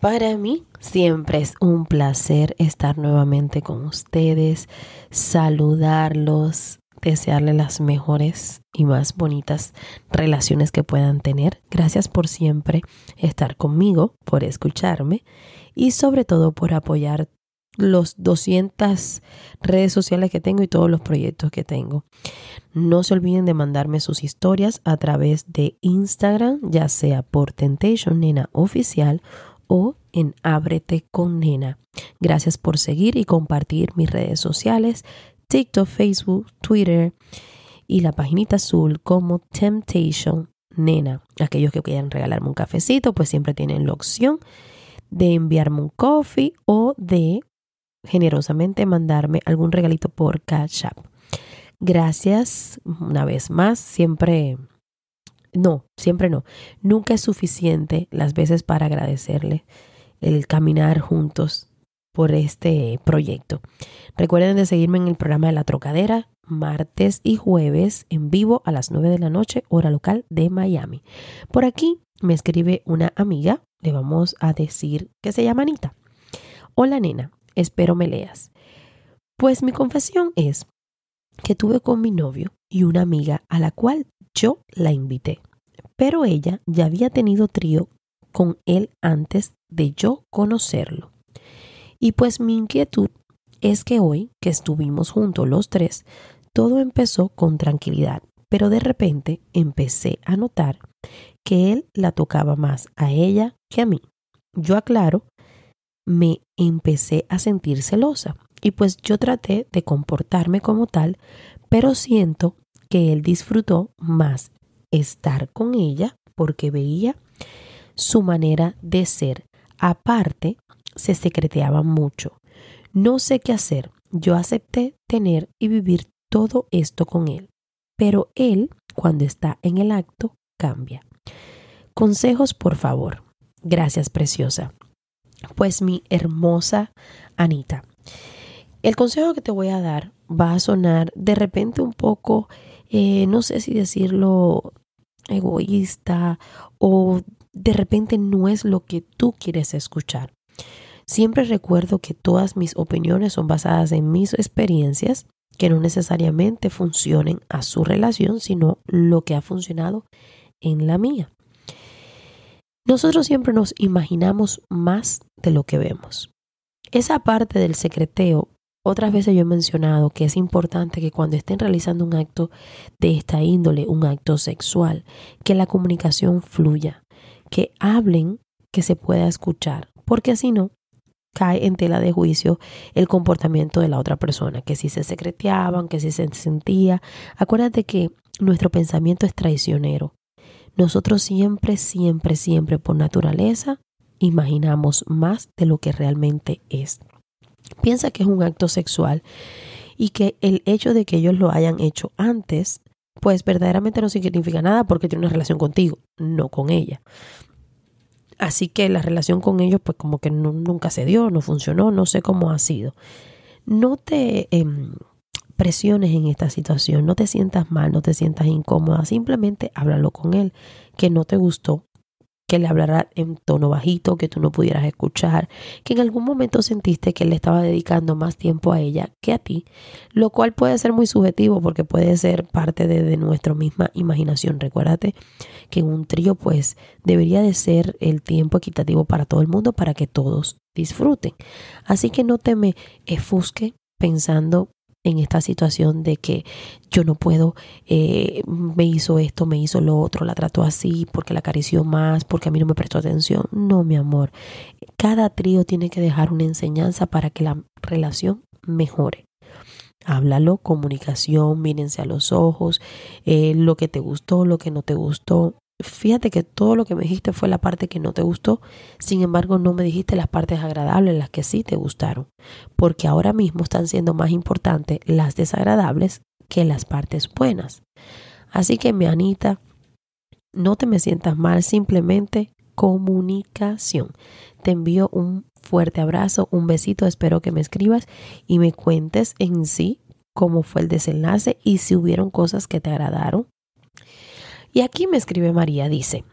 Para mí siempre es un placer estar nuevamente con ustedes, saludarlos, desearles las mejores y más bonitas relaciones que puedan tener. Gracias por siempre estar conmigo, por escucharme y sobre todo por apoyar los 200 redes sociales que tengo y todos los proyectos que tengo. No se olviden de mandarme sus historias a través de Instagram, ya sea por Temptation Nena Oficial o en Ábrete con Nena. Gracias por seguir y compartir mis redes sociales, TikTok, Facebook, Twitter y la paginita azul como Temptation Nena. Aquellos que quieran regalarme un cafecito, pues siempre tienen la opción de enviarme un coffee o de generosamente mandarme algún regalito por Cash App. Gracias una vez más, siempre no, siempre no. Nunca es suficiente las veces para agradecerle el caminar juntos por este proyecto. Recuerden de seguirme en el programa de La Trocadera, martes y jueves en vivo a las 9 de la noche, hora local de Miami. Por aquí me escribe una amiga, le vamos a decir que se llama Anita. Hola nena, espero me leas. Pues mi confesión es que tuve con mi novio y una amiga a la cual yo la invité, pero ella ya había tenido trío con él antes de yo conocerlo. Y pues mi inquietud es que hoy que estuvimos juntos los tres, todo empezó con tranquilidad, pero de repente empecé a notar que él la tocaba más a ella que a mí. Yo aclaro, me empecé a sentir celosa y pues yo traté de comportarme como tal, pero siento que él disfrutó más estar con ella porque veía su manera de ser. Aparte, se secreteaba mucho. No sé qué hacer. Yo acepté tener y vivir todo esto con él. Pero él, cuando está en el acto, cambia. Consejos, por favor. Gracias, preciosa. Pues mi hermosa Anita, el consejo que te voy a dar va a sonar de repente un poco eh, no sé si decirlo egoísta o de repente no es lo que tú quieres escuchar. Siempre recuerdo que todas mis opiniones son basadas en mis experiencias que no necesariamente funcionen a su relación, sino lo que ha funcionado en la mía. Nosotros siempre nos imaginamos más de lo que vemos. Esa parte del secreteo otras veces yo he mencionado que es importante que cuando estén realizando un acto de esta índole, un acto sexual, que la comunicación fluya, que hablen, que se pueda escuchar, porque si no, cae en tela de juicio el comportamiento de la otra persona, que si se secreteaban, que si se sentía. Acuérdate que nuestro pensamiento es traicionero. Nosotros siempre, siempre, siempre por naturaleza imaginamos más de lo que realmente es piensa que es un acto sexual y que el hecho de que ellos lo hayan hecho antes, pues verdaderamente no significa nada porque tiene una relación contigo, no con ella. Así que la relación con ellos, pues como que nunca se dio, no funcionó, no sé cómo ha sido. No te em, presiones en esta situación, no te sientas mal, no te sientas incómoda, simplemente háblalo con él, que no te gustó, que le hablara en tono bajito, que tú no pudieras escuchar, que en algún momento sentiste que él le estaba dedicando más tiempo a ella que a ti, lo cual puede ser muy subjetivo porque puede ser parte de, nuestra misma imaginación. Recuérdate que un trío pues debería de ser el tiempo equitativo para todo el mundo para que todos disfruten. Así que no te me efusque pensando en esta situación de que yo no puedo, eh, me hizo esto, me hizo lo otro, la trató así, porque la acarició más, porque a mí no me prestó atención. No, mi amor. Cada trío tiene que dejar una enseñanza para que la relación mejore. Háblalo, comunicación, mírense a los ojos, eh, lo que te gustó, lo que no te gustó. Fíjate que todo lo que me dijiste fue la parte que no te gustó, sin embargo no me dijiste las partes agradables, las que sí te gustaron, porque ahora mismo están siendo más importantes las desagradables que las partes buenas. Así que mi Anita, no te me sientas mal, simplemente comunicación. Te envío un fuerte abrazo, un besito, espero que me escribas y me cuentes en sí cómo fue el desenlace y si hubieron cosas que te agradaron y aquí me escribe María, dice,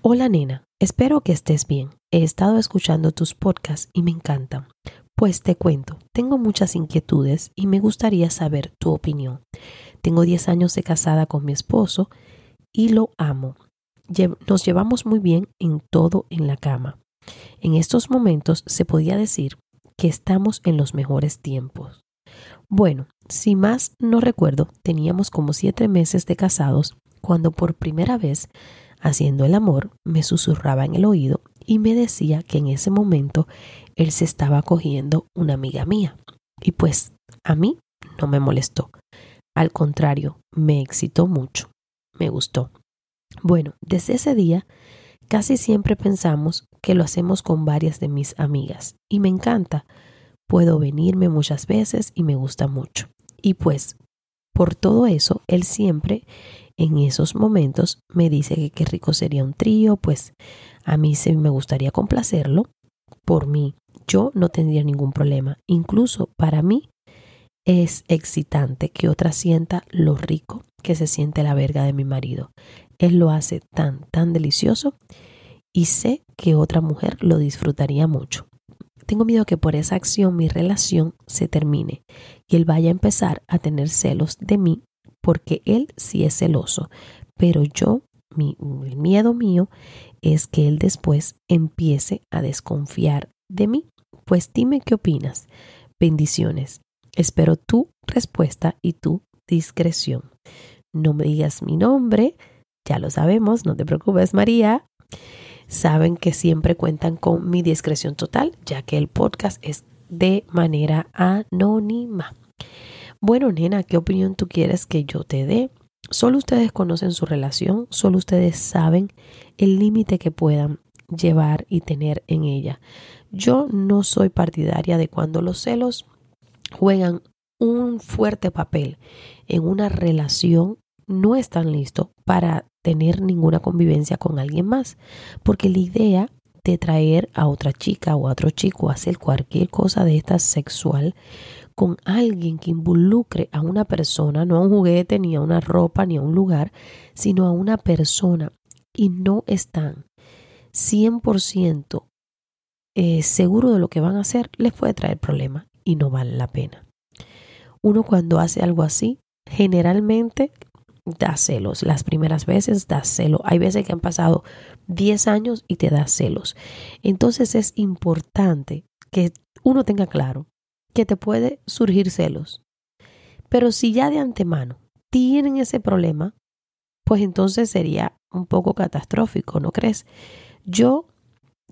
Hola nena, espero que estés bien. He estado escuchando tus podcasts y me encantan. Pues te cuento, tengo muchas inquietudes y me gustaría saber tu opinión. Tengo 10 años de casada con mi esposo y lo amo. Nos llevamos muy bien en todo en la cama. En estos momentos se podía decir que estamos en los mejores tiempos. Bueno, si más no recuerdo, teníamos como siete meses de casados cuando por primera vez, haciendo el amor, me susurraba en el oído y me decía que en ese momento él se estaba cogiendo una amiga mía. Y pues a mí no me molestó. Al contrario, me excitó mucho. Me gustó. Bueno, desde ese día casi siempre pensamos que lo hacemos con varias de mis amigas y me encanta. Puedo venirme muchas veces y me gusta mucho. Y pues, por todo eso, él siempre en esos momentos me dice que qué rico sería un trío, pues a mí sí me gustaría complacerlo. Por mí, yo no tendría ningún problema. Incluso para mí es excitante que otra sienta lo rico que se siente la verga de mi marido. Él lo hace tan, tan delicioso y sé que otra mujer lo disfrutaría mucho. Tengo miedo que por esa acción mi relación se termine y él vaya a empezar a tener celos de mí porque él sí es celoso, pero yo, mi, el miedo mío es que él después empiece a desconfiar de mí. Pues dime qué opinas. Bendiciones. Espero tu respuesta y tu discreción. No me digas mi nombre, ya lo sabemos, no te preocupes María. Saben que siempre cuentan con mi discreción total, ya que el podcast es de manera anónima. Bueno, nena, ¿qué opinión tú quieres que yo te dé? Solo ustedes conocen su relación, solo ustedes saben el límite que puedan llevar y tener en ella. Yo no soy partidaria de cuando los celos juegan un fuerte papel en una relación, no están listos para tener ninguna convivencia con alguien más, porque la idea de traer a otra chica o a otro chico a hacer cualquier cosa de esta sexual con alguien que involucre a una persona, no a un juguete, ni a una ropa, ni a un lugar, sino a una persona y no están 100% eh, seguro de lo que van a hacer, les puede traer problemas y no vale la pena. Uno cuando hace algo así, generalmente da celos. Las primeras veces da celos. Hay veces que han pasado 10 años y te da celos. Entonces es importante que uno tenga claro que te puede surgir celos. Pero si ya de antemano tienen ese problema, pues entonces sería un poco catastrófico, ¿no crees? Yo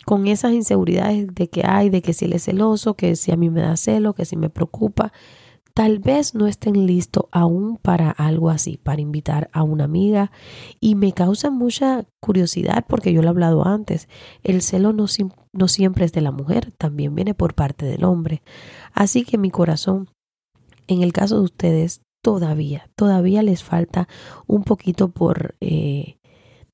con esas inseguridades de que hay, de que si él es celoso, que si a mí me da celo, que si me preocupa, tal vez no estén listos aún para algo así, para invitar a una amiga. Y me causa mucha curiosidad porque yo lo he hablado antes. El celo no, no siempre es de la mujer, también viene por parte del hombre. Así que mi corazón, en el caso de ustedes, todavía, todavía les falta un poquito por... Eh,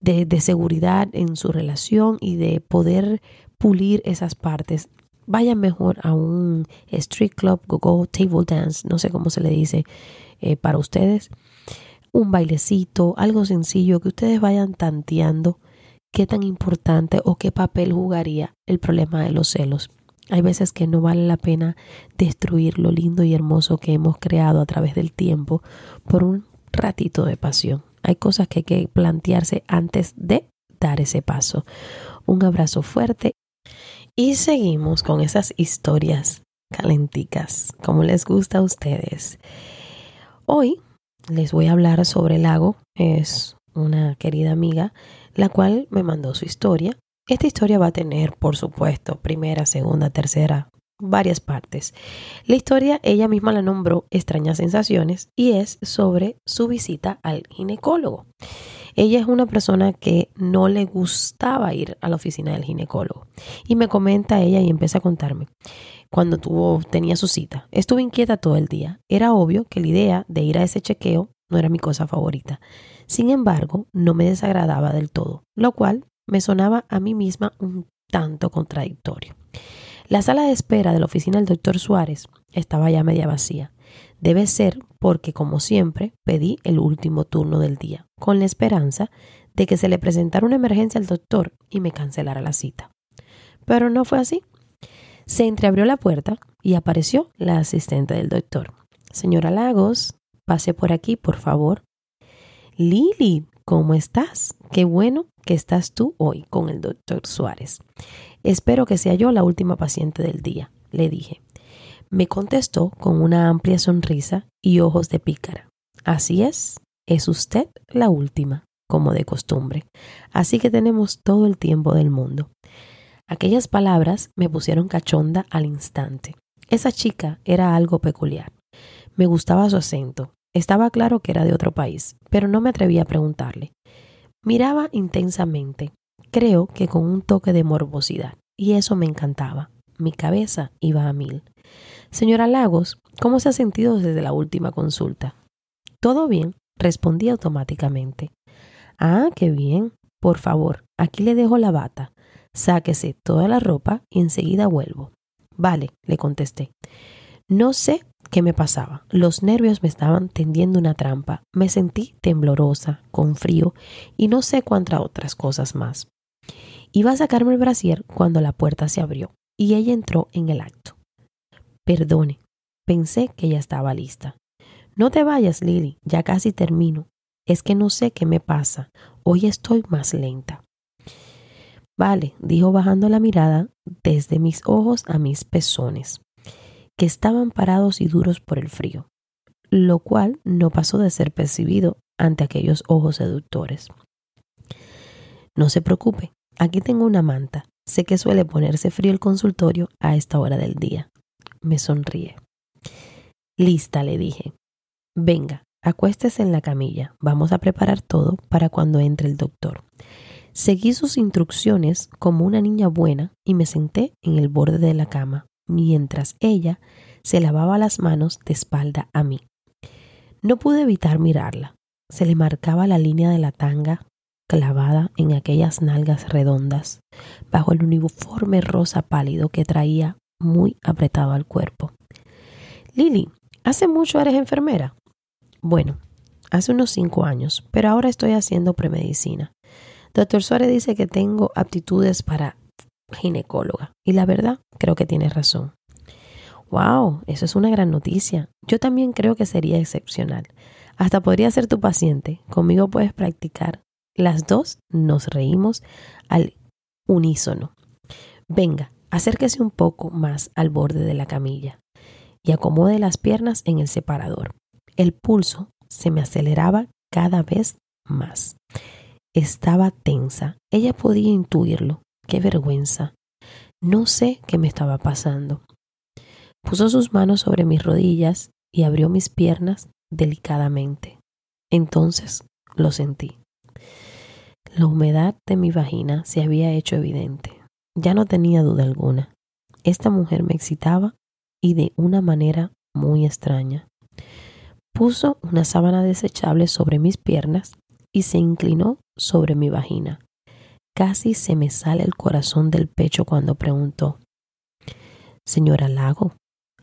de, seguridad en su relación y de poder pulir esas partes vayan mejor a un street club, go, go table dance, no sé cómo se le dice eh, para ustedes, un bailecito, algo sencillo que ustedes vayan tanteando qué tan importante o qué papel jugaría el problema de los celos. Hay veces que no vale la pena destruir lo lindo y hermoso que hemos creado a través del tiempo por un ratito de pasión. Hay cosas que hay que plantearse antes de dar ese paso. Un abrazo fuerte y seguimos con esas historias calenticas, como les gusta a ustedes. Hoy les voy a hablar sobre el lago. Es una querida amiga, la cual me mandó su historia. Esta historia va a tener, por supuesto, primera, segunda, tercera, varias partes. La historia ella misma la nombró Extrañas Sensaciones y es sobre su visita al ginecólogo. Ella es una persona que no le gustaba ir a la oficina del ginecólogo. Y me comenta ella y empieza a contarme cuando tuvo, tenía su cita. Estuve inquieta todo el día. Era obvio que la idea de ir a ese chequeo no era mi cosa favorita. Sin embargo, no me desagradaba del todo, lo cual me sonaba a mí misma un tanto contradictorio. La sala de espera de la oficina del doctor Suárez estaba ya media vacía. Debe ser porque, como siempre, pedí el último turno del día, con la esperanza de que se le presentara una emergencia al doctor y me cancelara la cita. Pero no fue así. Se entreabrió la puerta y apareció la asistente del doctor. Señora Lagos, pase por aquí, por favor. Lili, ¿cómo estás? Qué bueno que estás tú hoy con el doctor Suárez. Espero que sea yo la última paciente del día, le dije. Me contestó con una amplia sonrisa y ojos de pícara. Así es, es usted la última, como de costumbre. Así que tenemos todo el tiempo del mundo. Aquellas palabras me pusieron cachonda al instante. Esa chica era algo peculiar. Me gustaba su acento. Estaba claro que era de otro país, pero no me atreví a preguntarle. Miraba intensamente, creo que con un toque de morbosidad, y eso me encantaba. Mi cabeza iba a mil. Señora Lagos, ¿cómo se ha sentido desde la última consulta? Todo bien, respondí automáticamente. Ah, qué bien. Por favor, aquí le dejo la bata. Sáquese toda la ropa y enseguida vuelvo. Vale, le contesté. No sé qué me pasaba. Los nervios me estaban tendiendo una trampa. Me sentí temblorosa, con frío y no sé cuántas otras cosas más. Iba a sacarme el brasier cuando la puerta se abrió y ella entró en el acto. Perdone, pensé que ya estaba lista. No te vayas, Lily, ya casi termino. Es que no sé qué me pasa. Hoy estoy más lenta. Vale, dijo bajando la mirada desde mis ojos a mis pezones, que estaban parados y duros por el frío, lo cual no pasó de ser percibido ante aquellos ojos seductores. No se preocupe, aquí tengo una manta. Sé que suele ponerse frío el consultorio a esta hora del día me sonríe. Lista, le dije. Venga, acuéstese en la camilla. Vamos a preparar todo para cuando entre el doctor. Seguí sus instrucciones como una niña buena y me senté en el borde de la cama, mientras ella se lavaba las manos de espalda a mí. No pude evitar mirarla. Se le marcaba la línea de la tanga clavada en aquellas nalgas redondas, bajo el uniforme rosa pálido que traía muy apretado al cuerpo. Lili, ¿hace mucho eres enfermera? Bueno, hace unos cinco años, pero ahora estoy haciendo premedicina. Doctor Suárez dice que tengo aptitudes para ginecóloga y la verdad creo que tiene razón. Wow, eso es una gran noticia. Yo también creo que sería excepcional. Hasta podría ser tu paciente. Conmigo puedes practicar. Las dos nos reímos al unísono. Venga, Acérquese un poco más al borde de la camilla y acomode las piernas en el separador. El pulso se me aceleraba cada vez más. Estaba tensa. Ella podía intuirlo. Qué vergüenza. No sé qué me estaba pasando. Puso sus manos sobre mis rodillas y abrió mis piernas delicadamente. Entonces lo sentí. La humedad de mi vagina se había hecho evidente. Ya no tenía duda alguna. Esta mujer me excitaba y de una manera muy extraña. Puso una sábana desechable sobre mis piernas y se inclinó sobre mi vagina. Casi se me sale el corazón del pecho cuando preguntó, Señora Lago,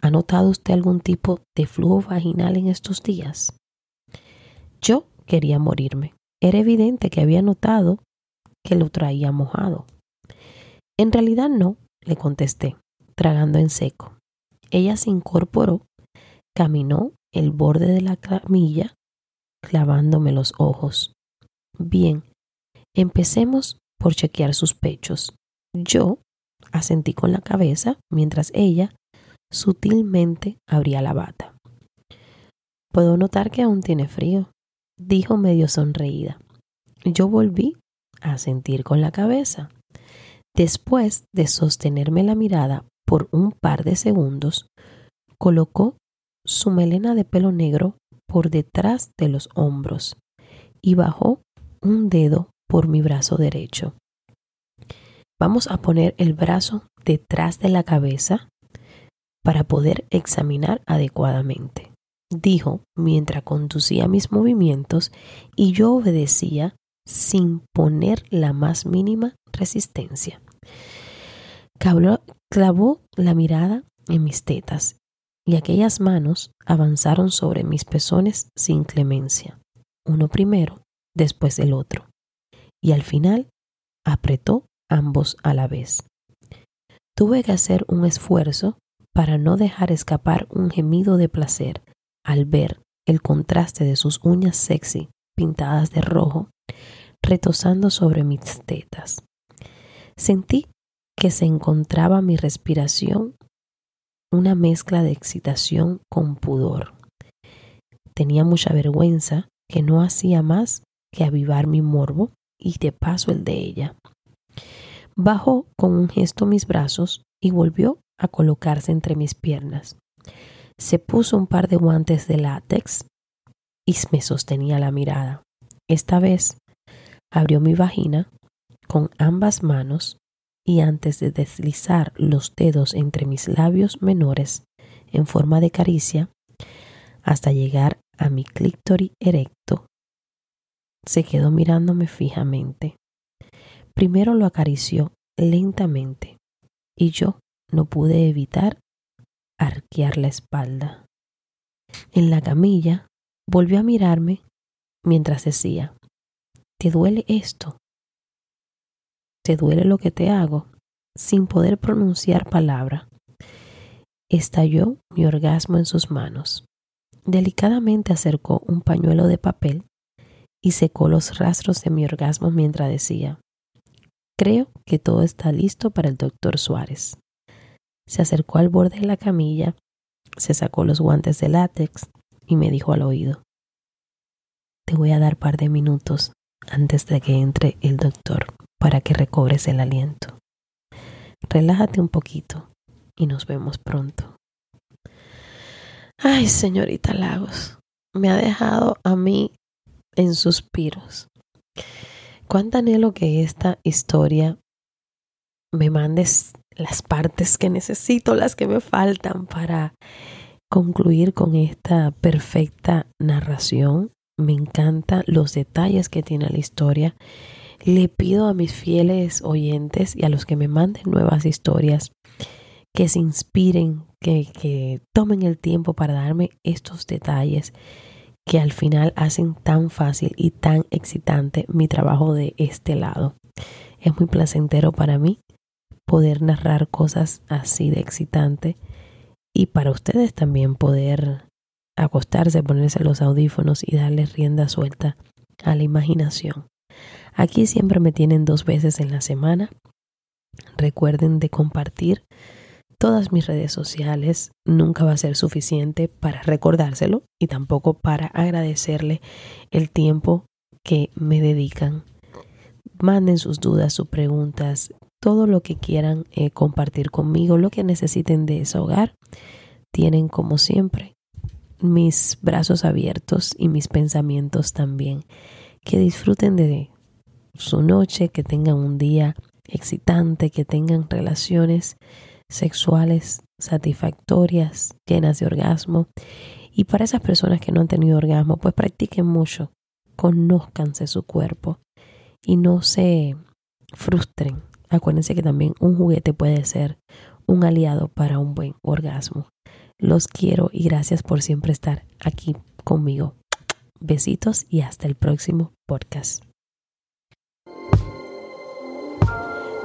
¿ha notado usted algún tipo de flujo vaginal en estos días? Yo quería morirme. Era evidente que había notado que lo traía mojado. En realidad no, le contesté, tragando en seco. Ella se incorporó, caminó el borde de la camilla, clavándome los ojos. Bien, empecemos por chequear sus pechos. Yo asentí con la cabeza mientras ella sutilmente abría la bata. Puedo notar que aún tiene frío, dijo medio sonreída. Yo volví a sentir con la cabeza. Después de sostenerme la mirada por un par de segundos, colocó su melena de pelo negro por detrás de los hombros y bajó un dedo por mi brazo derecho. Vamos a poner el brazo detrás de la cabeza para poder examinar adecuadamente, dijo mientras conducía mis movimientos y yo obedecía sin poner la más mínima resistencia. Clavó, la mirada en mis tetas y aquellas manos avanzaron sobre mis pezones sin clemencia, uno primero, después el otro, y al final apretó ambos a la vez. Tuve que hacer un esfuerzo para no dejar escapar un gemido de placer al ver el contraste de sus uñas sexy pintadas de rojo retosando sobre mis tetas. Sentí que se encontraba mi respiración una mezcla de excitación con pudor. Tenía mucha vergüenza que no hacía más que avivar mi morbo y de paso el de ella. Bajó con un gesto mis brazos y volvió a colocarse entre mis piernas. Se puso un par de guantes de látex y me sostenía la mirada. Esta vez abrió mi vagina con ambas manos y antes de deslizar los dedos entre mis labios menores en forma de caricia hasta llegar a mi clítoris erecto, se quedó mirándome fijamente. Primero lo acarició lentamente y yo no pude evitar arquear la espalda. En la camilla volvió a mirarme mientras decía, ¿te duele esto? ¿Te duele lo que te hago? Sin poder pronunciar palabra. Estalló mi orgasmo en sus manos. Delicadamente acercó un pañuelo de papel y secó los rastros de mi orgasmo mientras decía, creo que todo está listo para el doctor Suárez. Se acercó al borde de la camilla, se sacó los guantes de látex y me dijo al oído, te voy a dar par de minutos antes de que entre el doctor para que recobres el aliento. Relájate un poquito y nos vemos pronto. Ay, señorita Lagos, me ha dejado a mí en suspiros. Cuánto anhelo que esta historia me mandes las partes que necesito, las que me faltan para concluir con esta perfecta narración me encantan los detalles que tiene la historia. Le pido a mis fieles oyentes y a los que me manden nuevas historias que se inspiren, que, que tomen el tiempo para darme estos detalles que al final hacen tan fácil y tan excitante mi trabajo de este lado. Es muy placentero para mí poder narrar cosas así de excitante y para ustedes también poder acostarse, ponerse los audífonos y darle rienda suelta a la imaginación. Aquí siempre me tienen dos veces en la semana. Recuerden de compartir todas mis redes sociales. Nunca va a ser suficiente para recordárselo y tampoco para agradecerle el tiempo que me dedican. Manden sus dudas, sus preguntas, todo lo que quieran eh, compartir conmigo, lo que necesiten de hogar Tienen como siempre mis brazos abiertos y mis pensamientos también. Que disfruten de su noche, que tengan un día excitante, que tengan relaciones sexuales satisfactorias, llenas de orgasmo. Y para esas personas que no han tenido orgasmo, pues practiquen mucho, conózcanse su cuerpo y no se frustren. Acuérdense que también un juguete puede ser un aliado para un buen orgasmo. Los quiero y gracias por siempre estar aquí conmigo. Besitos y hasta el próximo podcast.